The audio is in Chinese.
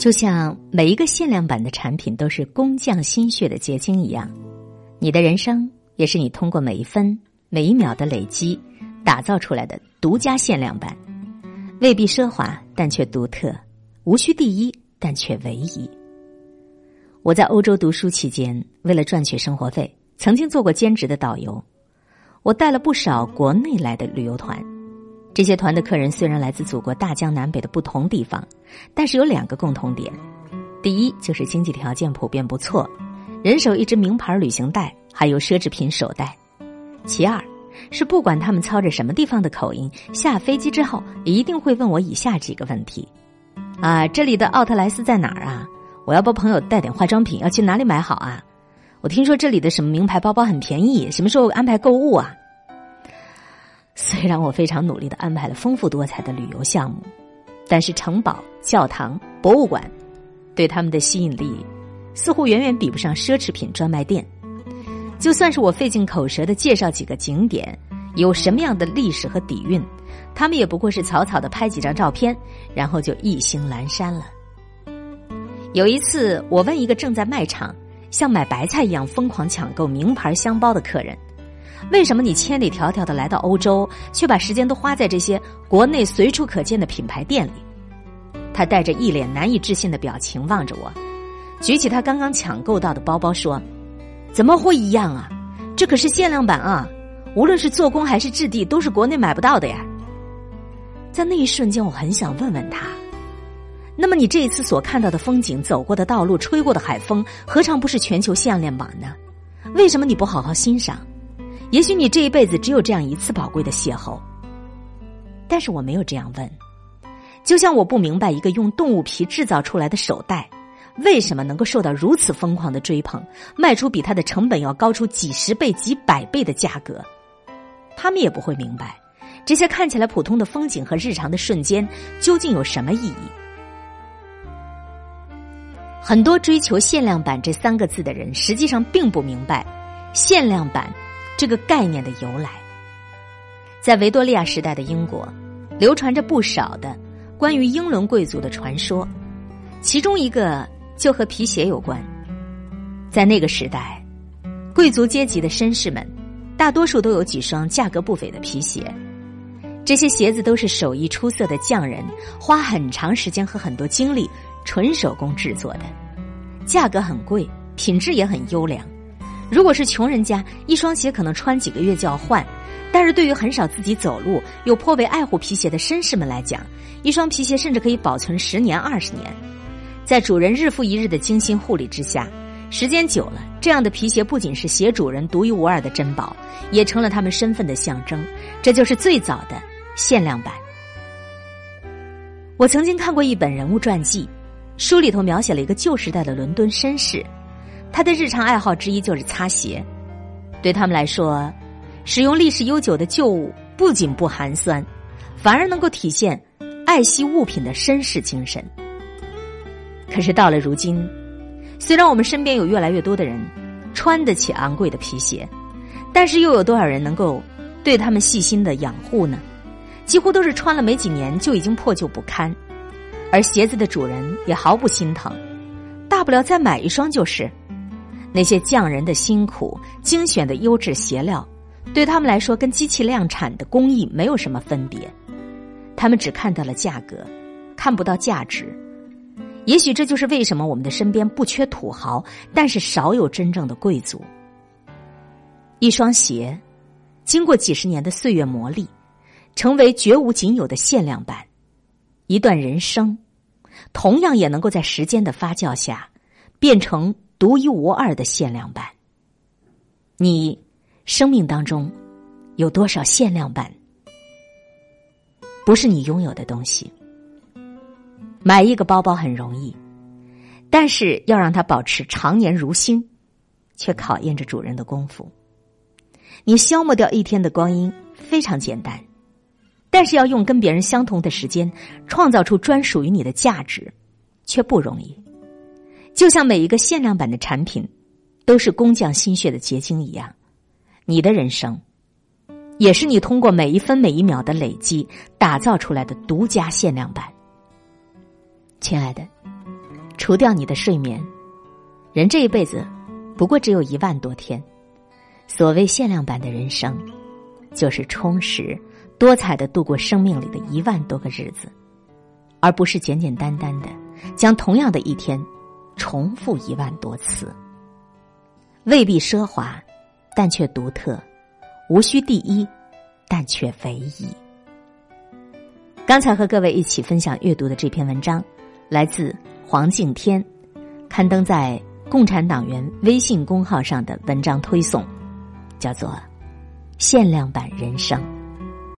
就像每一个限量版的产品都是工匠心血的结晶一样，你的人生也是你通过每一分每一秒的累积打造出来的独家限量版，未必奢华，但却独特；无需第一，但却唯一。我在欧洲读书期间，为了赚取生活费，曾经做过兼职的导游。我带了不少国内来的旅游团，这些团的客人虽然来自祖国大江南北的不同地方，但是有两个共同点：第一，就是经济条件普遍不错，人手一只名牌旅行袋，还有奢侈品手袋；其二，是不管他们操着什么地方的口音，下飞机之后一定会问我以下几个问题：啊，这里的奥特莱斯在哪儿啊？我要帮朋友带点化妆品，要去哪里买好啊？我听说这里的什么名牌包包很便宜，什么时候安排购物啊？虽然我非常努力的安排了丰富多彩的旅游项目，但是城堡、教堂、博物馆对他们的吸引力似乎远远比不上奢侈品专卖店。就算是我费尽口舌的介绍几个景点有什么样的历史和底蕴，他们也不过是草草的拍几张照片，然后就意兴阑珊了。有一次，我问一个正在卖场。像买白菜一样疯狂抢购名牌箱包的客人，为什么你千里迢迢的来到欧洲，却把时间都花在这些国内随处可见的品牌店里？他带着一脸难以置信的表情望着我，举起他刚刚抢购到的包包说：“怎么会一样啊？这可是限量版啊！无论是做工还是质地，都是国内买不到的呀！”在那一瞬间，我很想问问他。那么你这一次所看到的风景、走过的道路、吹过的海风，何尝不是全球限量版呢？为什么你不好好欣赏？也许你这一辈子只有这样一次宝贵的邂逅。但是我没有这样问，就像我不明白一个用动物皮制造出来的手袋，为什么能够受到如此疯狂的追捧，卖出比它的成本要高出几十倍、几百倍的价格。他们也不会明白，这些看起来普通的风景和日常的瞬间究竟有什么意义。很多追求限量版这三个字的人，实际上并不明白限量版这个概念的由来。在维多利亚时代的英国，流传着不少的关于英伦贵族的传说，其中一个就和皮鞋有关。在那个时代，贵族阶级的绅士们大多数都有几双价格不菲的皮鞋，这些鞋子都是手艺出色的匠人花很长时间和很多精力。纯手工制作的，价格很贵，品质也很优良。如果是穷人家，一双鞋可能穿几个月就要换；但是对于很少自己走路又颇为爱护皮鞋的绅士们来讲，一双皮鞋甚至可以保存十年、二十年。在主人日复一日的精心护理之下，时间久了，这样的皮鞋不仅是鞋主人独一无二的珍宝，也成了他们身份的象征。这就是最早的限量版。我曾经看过一本人物传记。书里头描写了一个旧时代的伦敦绅士，他的日常爱好之一就是擦鞋。对他们来说，使用历史悠久的旧物不仅不寒酸，反而能够体现爱惜物品的绅士精神。可是到了如今，虽然我们身边有越来越多的人穿得起昂贵的皮鞋，但是又有多少人能够对他们细心的养护呢？几乎都是穿了没几年就已经破旧不堪。而鞋子的主人也毫不心疼，大不了再买一双就是。那些匠人的辛苦、精选的优质鞋料，对他们来说跟机器量产的工艺没有什么分别。他们只看到了价格，看不到价值。也许这就是为什么我们的身边不缺土豪，但是少有真正的贵族。一双鞋，经过几十年的岁月磨砺，成为绝无仅有的限量版。一段人生，同样也能够在时间的发酵下，变成独一无二的限量版。你生命当中有多少限量版？不是你拥有的东西。买一个包包很容易，但是要让它保持常年如新，却考验着主人的功夫。你消磨掉一天的光阴非常简单。但是要用跟别人相同的时间，创造出专属于你的价值，却不容易。就像每一个限量版的产品，都是工匠心血的结晶一样，你的人生，也是你通过每一分每一秒的累积打造出来的独家限量版。亲爱的，除掉你的睡眠。人这一辈子不过只有一万多天，所谓限量版的人生，就是充实多彩的度过生命里的一万多个日子，而不是简简单单的将同样的一天重复一万多次。未必奢华，但却独特；无需第一，但却唯一。刚才和各位一起分享阅读的这篇文章，来自黄敬天，刊登在共产党员微信公号上的文章推送，叫做《限量版人生》。